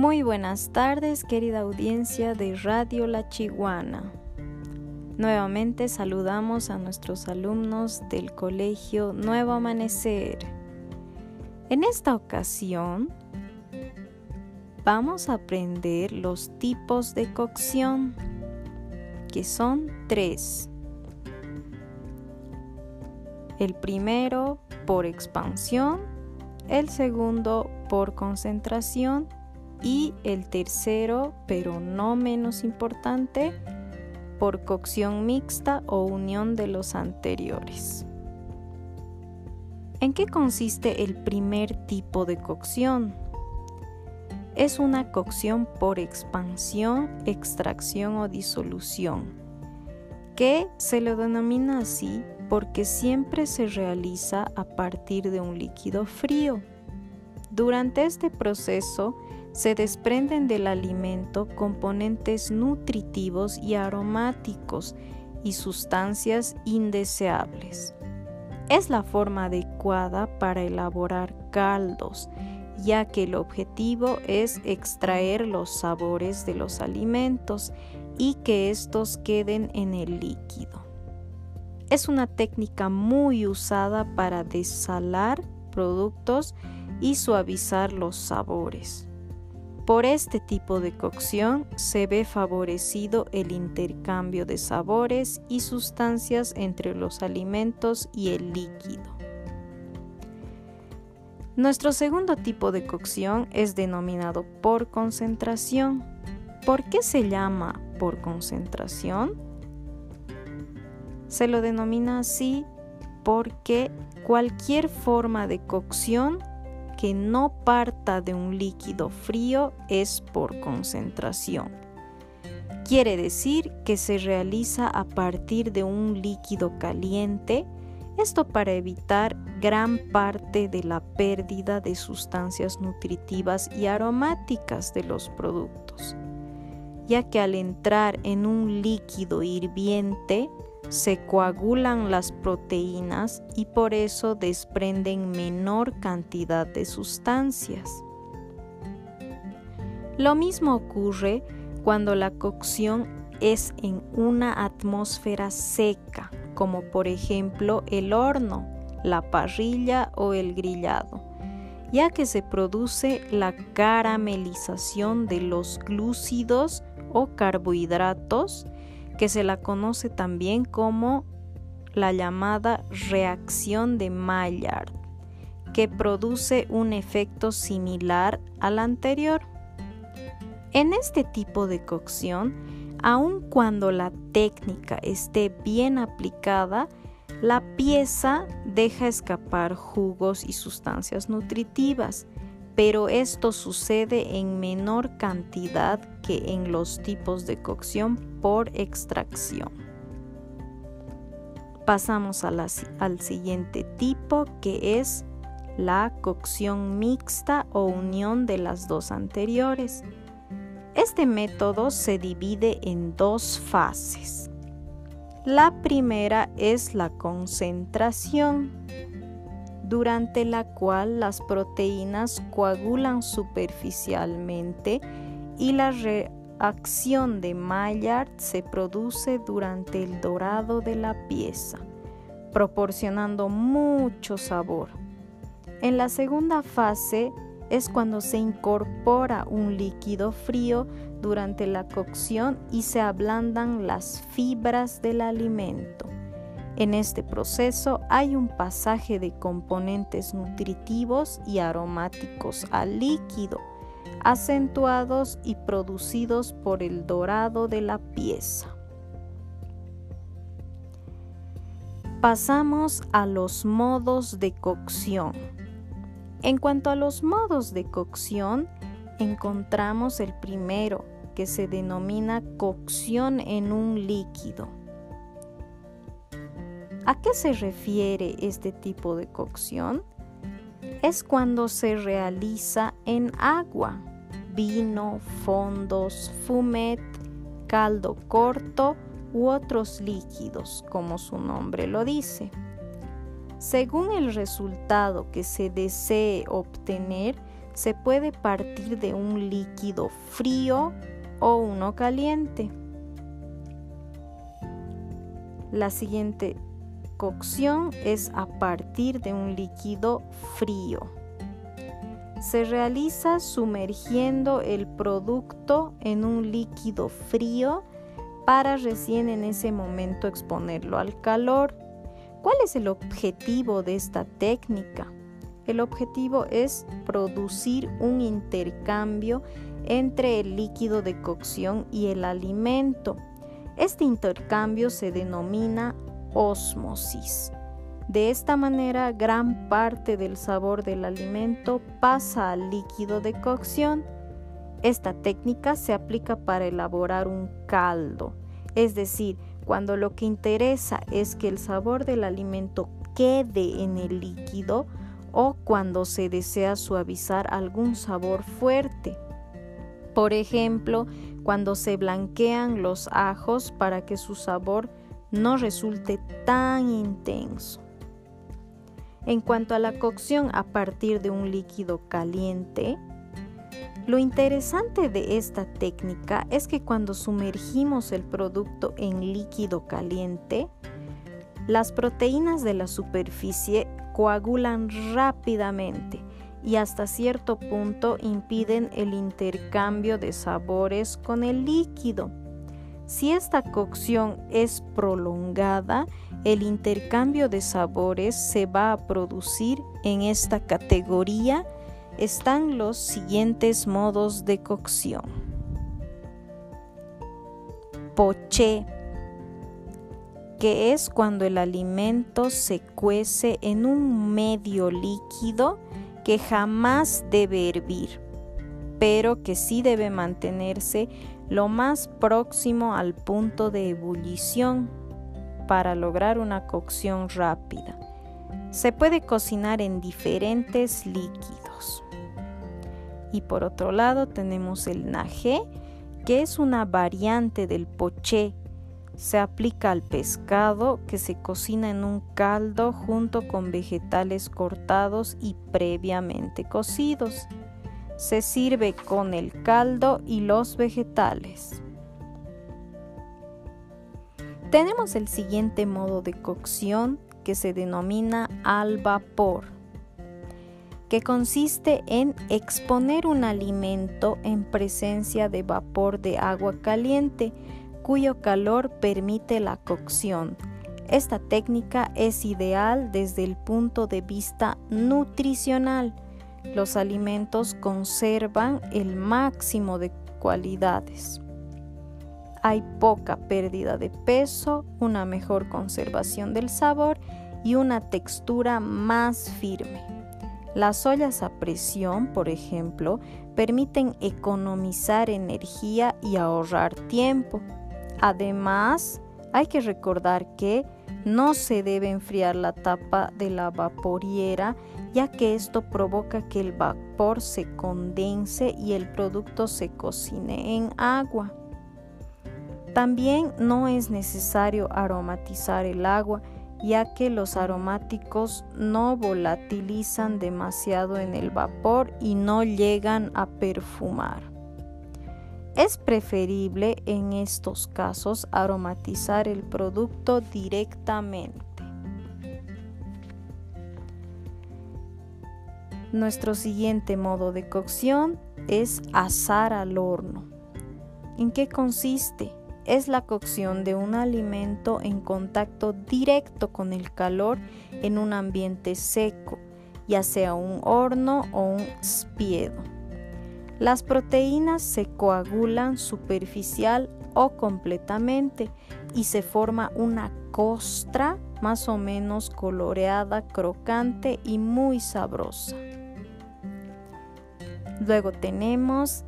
Muy buenas tardes, querida audiencia de Radio La Chiguana. Nuevamente saludamos a nuestros alumnos del Colegio Nuevo Amanecer. En esta ocasión vamos a aprender los tipos de cocción, que son tres. El primero por expansión, el segundo por concentración y el tercero, pero no menos importante, por cocción mixta o unión de los anteriores. ¿En qué consiste el primer tipo de cocción? Es una cocción por expansión, extracción o disolución, que se lo denomina así porque siempre se realiza a partir de un líquido frío. Durante este proceso, se desprenden del alimento componentes nutritivos y aromáticos y sustancias indeseables. Es la forma adecuada para elaborar caldos, ya que el objetivo es extraer los sabores de los alimentos y que estos queden en el líquido. Es una técnica muy usada para desalar productos y suavizar los sabores. Por este tipo de cocción se ve favorecido el intercambio de sabores y sustancias entre los alimentos y el líquido. Nuestro segundo tipo de cocción es denominado por concentración. ¿Por qué se llama por concentración? Se lo denomina así porque cualquier forma de cocción que no parta de un líquido frío es por concentración. Quiere decir que se realiza a partir de un líquido caliente, esto para evitar gran parte de la pérdida de sustancias nutritivas y aromáticas de los productos, ya que al entrar en un líquido hirviente, se coagulan las proteínas y por eso desprenden menor cantidad de sustancias. Lo mismo ocurre cuando la cocción es en una atmósfera seca, como por ejemplo el horno, la parrilla o el grillado, ya que se produce la caramelización de los glúcidos o carbohidratos que se la conoce también como la llamada reacción de Maillard, que produce un efecto similar al anterior. En este tipo de cocción, aun cuando la técnica esté bien aplicada, la pieza deja escapar jugos y sustancias nutritivas, pero esto sucede en menor cantidad que en los tipos de cocción por extracción. Pasamos al siguiente tipo que es la cocción mixta o unión de las dos anteriores. Este método se divide en dos fases. La primera es la concentración durante la cual las proteínas coagulan superficialmente y la reacción de Maillard se produce durante el dorado de la pieza, proporcionando mucho sabor. En la segunda fase es cuando se incorpora un líquido frío durante la cocción y se ablandan las fibras del alimento. En este proceso hay un pasaje de componentes nutritivos y aromáticos al líquido, acentuados y producidos por el dorado de la pieza. Pasamos a los modos de cocción. En cuanto a los modos de cocción, encontramos el primero, que se denomina cocción en un líquido. ¿A qué se refiere este tipo de cocción? Es cuando se realiza en agua, vino, fondos, fumet, caldo corto u otros líquidos, como su nombre lo dice. Según el resultado que se desee obtener, se puede partir de un líquido frío o uno caliente. La siguiente cocción es a partir de un líquido frío. Se realiza sumergiendo el producto en un líquido frío para recién en ese momento exponerlo al calor. ¿Cuál es el objetivo de esta técnica? El objetivo es producir un intercambio entre el líquido de cocción y el alimento. Este intercambio se denomina ósmosis. De esta manera, gran parte del sabor del alimento pasa al líquido de cocción. Esta técnica se aplica para elaborar un caldo, es decir, cuando lo que interesa es que el sabor del alimento quede en el líquido, o cuando se desea suavizar algún sabor fuerte. Por ejemplo, cuando se blanquean los ajos para que su sabor no resulte tan intenso. En cuanto a la cocción a partir de un líquido caliente, lo interesante de esta técnica es que cuando sumergimos el producto en líquido caliente, las proteínas de la superficie coagulan rápidamente y hasta cierto punto impiden el intercambio de sabores con el líquido. Si esta cocción es prolongada, el intercambio de sabores se va a producir en esta categoría. Están los siguientes modos de cocción. Poché que es cuando el alimento se cuece en un medio líquido que jamás debe hervir, pero que sí debe mantenerse lo más próximo al punto de ebullición para lograr una cocción rápida. Se puede cocinar en diferentes líquidos. Y por otro lado tenemos el najé, que es una variante del poché se aplica al pescado que se cocina en un caldo junto con vegetales cortados y previamente cocidos. Se sirve con el caldo y los vegetales. Tenemos el siguiente modo de cocción que se denomina al vapor, que consiste en exponer un alimento en presencia de vapor de agua caliente cuyo calor permite la cocción. Esta técnica es ideal desde el punto de vista nutricional. Los alimentos conservan el máximo de cualidades. Hay poca pérdida de peso, una mejor conservación del sabor y una textura más firme. Las ollas a presión, por ejemplo, permiten economizar energía y ahorrar tiempo. Además, hay que recordar que no se debe enfriar la tapa de la vaporiera ya que esto provoca que el vapor se condense y el producto se cocine en agua. También no es necesario aromatizar el agua ya que los aromáticos no volatilizan demasiado en el vapor y no llegan a perfumar. Es preferible en estos casos aromatizar el producto directamente. Nuestro siguiente modo de cocción es asar al horno. ¿En qué consiste? Es la cocción de un alimento en contacto directo con el calor en un ambiente seco, ya sea un horno o un spiedo. Las proteínas se coagulan superficial o completamente y se forma una costra más o menos coloreada, crocante y muy sabrosa. Luego tenemos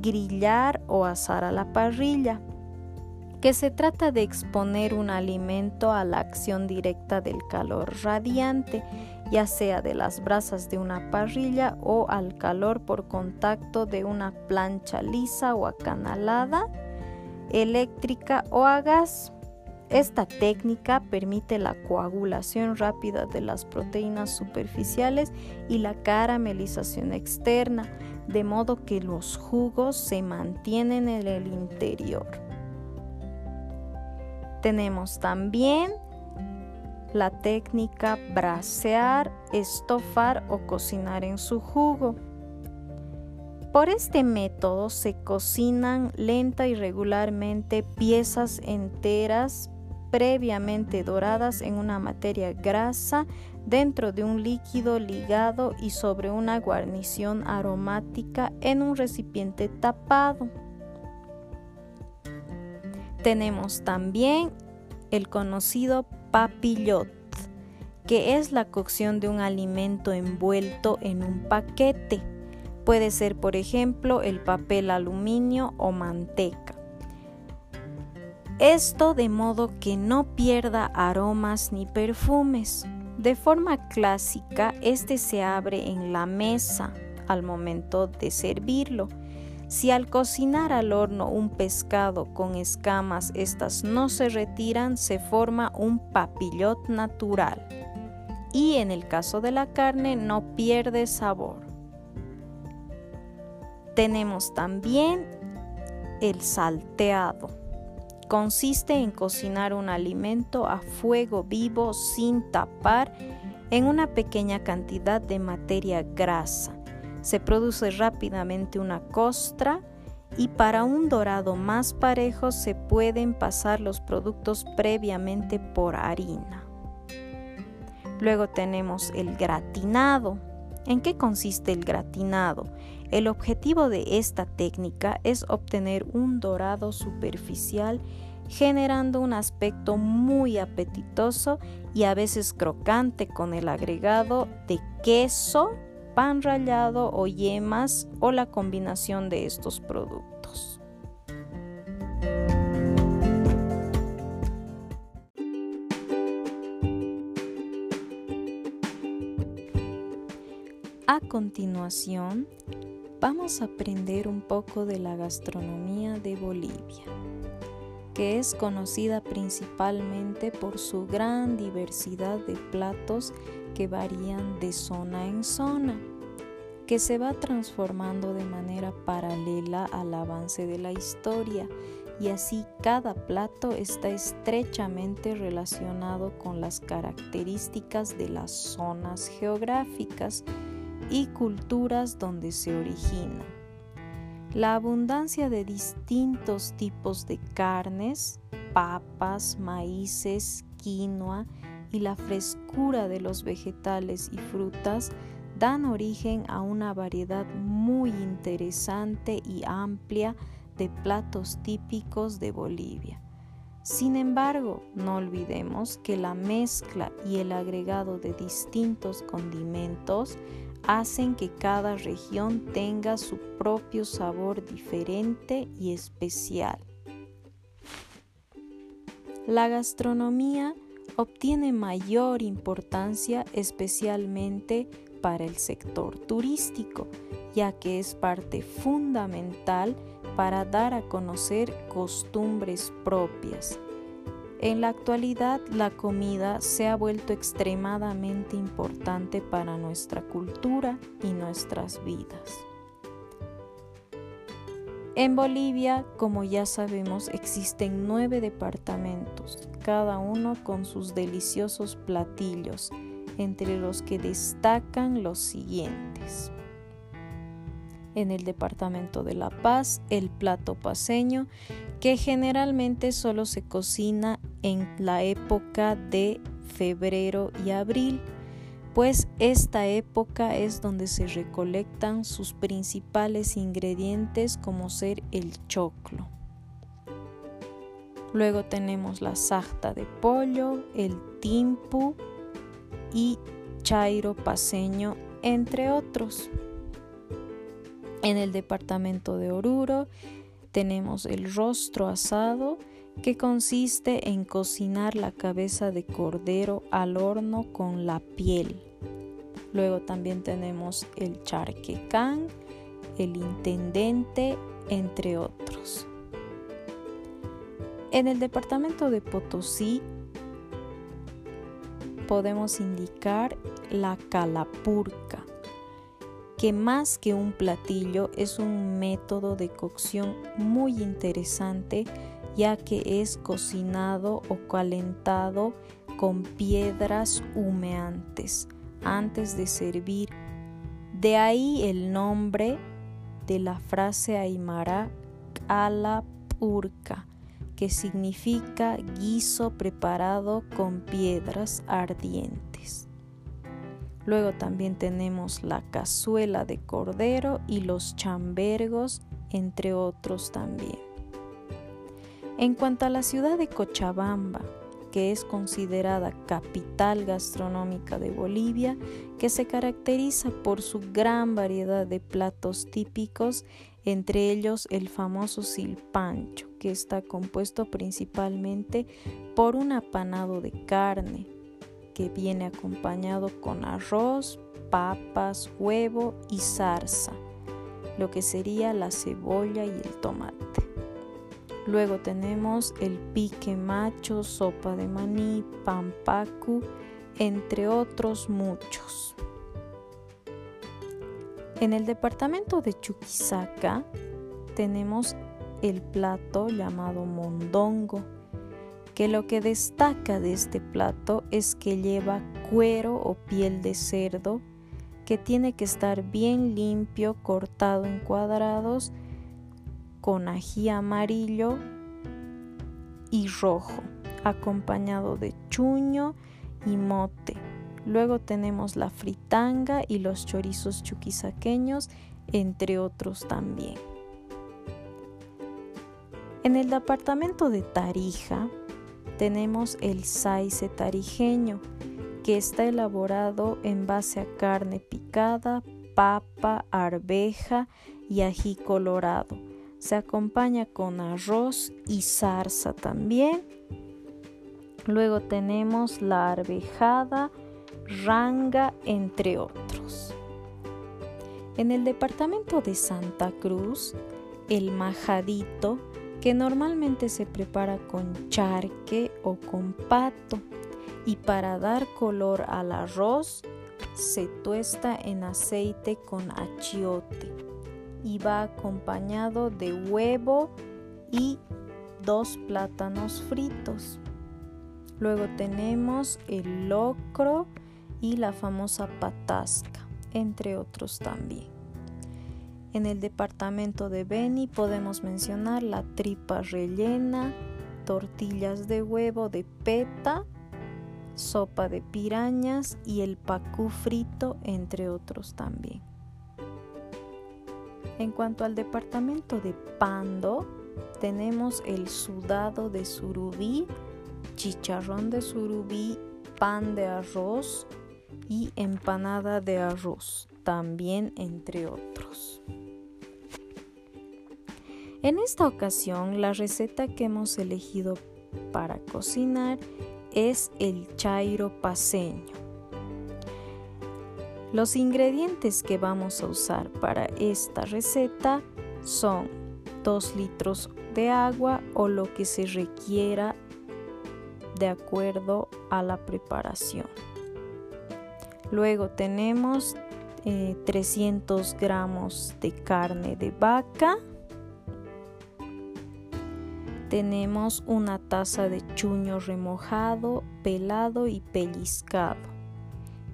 grillar o asar a la parrilla, que se trata de exponer un alimento a la acción directa del calor radiante ya sea de las brasas de una parrilla o al calor por contacto de una plancha lisa o acanalada, eléctrica o a gas. Esta técnica permite la coagulación rápida de las proteínas superficiales y la caramelización externa, de modo que los jugos se mantienen en el interior. Tenemos también la técnica brasear, estofar o cocinar en su jugo. Por este método se cocinan lenta y regularmente piezas enteras previamente doradas en una materia grasa dentro de un líquido ligado y sobre una guarnición aromática en un recipiente tapado. Tenemos también el conocido papillot, que es la cocción de un alimento envuelto en un paquete. Puede ser, por ejemplo, el papel aluminio o manteca. Esto de modo que no pierda aromas ni perfumes. De forma clásica, este se abre en la mesa al momento de servirlo. Si al cocinar al horno un pescado con escamas estas no se retiran, se forma un papillot natural. Y en el caso de la carne no pierde sabor. Tenemos también el salteado Consiste en cocinar un alimento a fuego vivo sin tapar en una pequeña cantidad de materia grasa. Se produce rápidamente una costra y para un dorado más parejo se pueden pasar los productos previamente por harina. Luego tenemos el gratinado. ¿En qué consiste el gratinado? El objetivo de esta técnica es obtener un dorado superficial generando un aspecto muy apetitoso y a veces crocante con el agregado de queso, pan rallado o yemas o la combinación de estos productos. A continuación, vamos a aprender un poco de la gastronomía de Bolivia, que es conocida principalmente por su gran diversidad de platos que varían de zona en zona, que se va transformando de manera paralela al avance de la historia y así cada plato está estrechamente relacionado con las características de las zonas geográficas y culturas donde se origina. La abundancia de distintos tipos de carnes, papas, maíces, quinoa y la frescura de los vegetales y frutas dan origen a una variedad muy interesante y amplia de platos típicos de Bolivia. Sin embargo, no olvidemos que la mezcla y el agregado de distintos condimentos hacen que cada región tenga su propio sabor diferente y especial. La gastronomía obtiene mayor importancia especialmente para el sector turístico, ya que es parte fundamental para dar a conocer costumbres propias en la actualidad, la comida se ha vuelto extremadamente importante para nuestra cultura y nuestras vidas. En Bolivia, como ya sabemos, existen nueve departamentos, cada uno con sus deliciosos platillos, entre los que destacan los siguientes. En el departamento de La Paz, el plato paseño, que generalmente solo se cocina en la época de febrero y abril, pues esta época es donde se recolectan sus principales ingredientes como ser el choclo. Luego tenemos la sarta de pollo, el timpu y chairo paseño, entre otros. En el departamento de Oruro tenemos el rostro asado que consiste en cocinar la cabeza de cordero al horno con la piel. Luego también tenemos el charquecán, el intendente, entre otros. En el departamento de Potosí podemos indicar la calapurca, que más que un platillo es un método de cocción muy interesante ya que es cocinado o calentado con piedras humeantes antes de servir. De ahí el nombre de la frase aymara calapurca, que significa guiso preparado con piedras ardientes. Luego también tenemos la cazuela de cordero y los chambergos, entre otros también. En cuanto a la ciudad de Cochabamba, que es considerada capital gastronómica de Bolivia, que se caracteriza por su gran variedad de platos típicos, entre ellos el famoso silpancho, que está compuesto principalmente por un apanado de carne, que viene acompañado con arroz, papas, huevo y zarza, lo que sería la cebolla y el tomate. Luego tenemos el pique macho, sopa de maní, pampacu, entre otros muchos. En el departamento de Chuquisaca tenemos el plato llamado mondongo, que lo que destaca de este plato es que lleva cuero o piel de cerdo que tiene que estar bien limpio, cortado en cuadrados con ají amarillo y rojo, acompañado de chuño y mote. Luego tenemos la fritanga y los chorizos chuquisaqueños, entre otros también. En el departamento de Tarija tenemos el saice tarijeño, que está elaborado en base a carne picada, papa, arveja y ají colorado se acompaña con arroz y zarza también. Luego tenemos la arvejada, ranga, entre otros. En el departamento de Santa Cruz, el majadito, que normalmente se prepara con charque o con pato, y para dar color al arroz, se tuesta en aceite con achiote y va acompañado de huevo y dos plátanos fritos. Luego tenemos el locro y la famosa patasca, entre otros también. En el departamento de Beni podemos mencionar la tripa rellena, tortillas de huevo de peta, sopa de pirañas y el pacú frito, entre otros también. En cuanto al departamento de Pando, tenemos el sudado de surubí, chicharrón de surubí, pan de arroz y empanada de arroz, también entre otros. En esta ocasión, la receta que hemos elegido para cocinar es el chairo paseño. Los ingredientes que vamos a usar para esta receta son 2 litros de agua o lo que se requiera de acuerdo a la preparación. Luego tenemos 300 eh, gramos de carne de vaca. Tenemos una taza de chuño remojado, pelado y pellizcado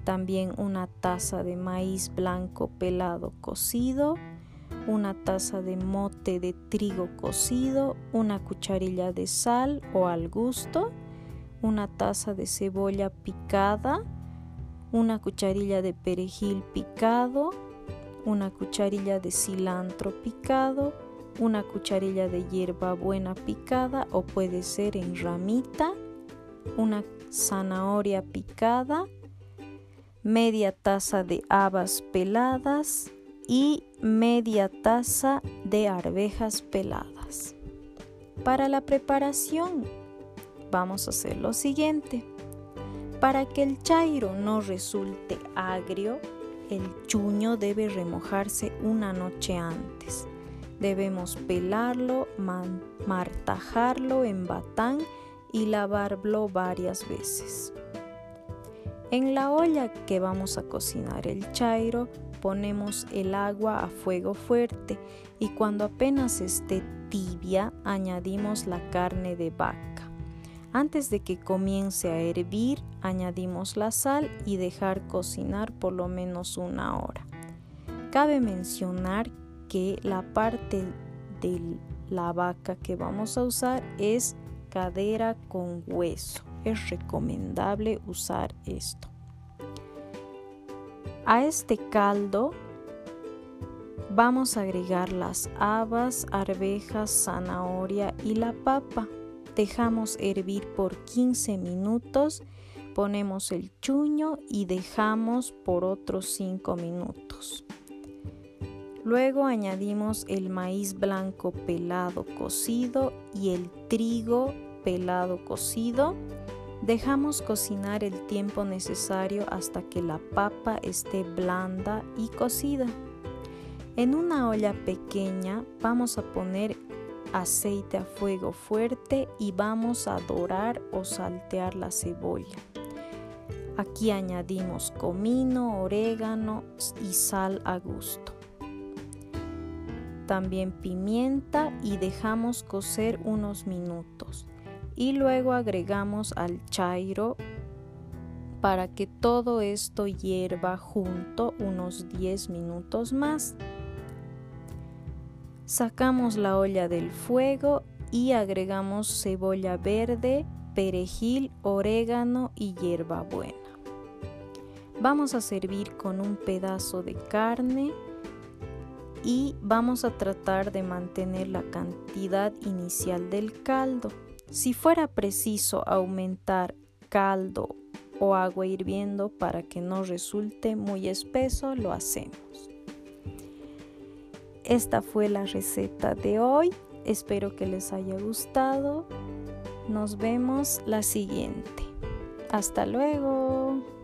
también una taza de maíz blanco pelado cocido, una taza de mote de trigo cocido, una cucharilla de sal o al gusto, una taza de cebolla picada, una cucharilla de perejil picado, una cucharilla de cilantro picado, una cucharilla de hierba buena picada o puede ser en ramita, una zanahoria picada, media taza de habas peladas y media taza de arvejas peladas. Para la preparación vamos a hacer lo siguiente. Para que el chairo no resulte agrio, el chuño debe remojarse una noche antes. Debemos pelarlo, martajarlo en batán y lavarlo varias veces. En la olla que vamos a cocinar el chairo ponemos el agua a fuego fuerte y cuando apenas esté tibia añadimos la carne de vaca. Antes de que comience a hervir añadimos la sal y dejar cocinar por lo menos una hora. Cabe mencionar que la parte de la vaca que vamos a usar es cadera con hueso. Es recomendable usar esto. A este caldo vamos a agregar las habas, arvejas, zanahoria y la papa. Dejamos hervir por 15 minutos, ponemos el chuño y dejamos por otros 5 minutos. Luego añadimos el maíz blanco pelado cocido y el trigo pelado cocido. Dejamos cocinar el tiempo necesario hasta que la papa esté blanda y cocida. En una olla pequeña vamos a poner aceite a fuego fuerte y vamos a dorar o saltear la cebolla. Aquí añadimos comino, orégano y sal a gusto también pimienta y dejamos cocer unos minutos. Y luego agregamos al chairo para que todo esto hierva junto unos 10 minutos más. Sacamos la olla del fuego y agregamos cebolla verde, perejil, orégano y hierbabuena. Vamos a servir con un pedazo de carne y vamos a tratar de mantener la cantidad inicial del caldo. Si fuera preciso aumentar caldo o agua hirviendo para que no resulte muy espeso, lo hacemos. Esta fue la receta de hoy. Espero que les haya gustado. Nos vemos la siguiente. Hasta luego.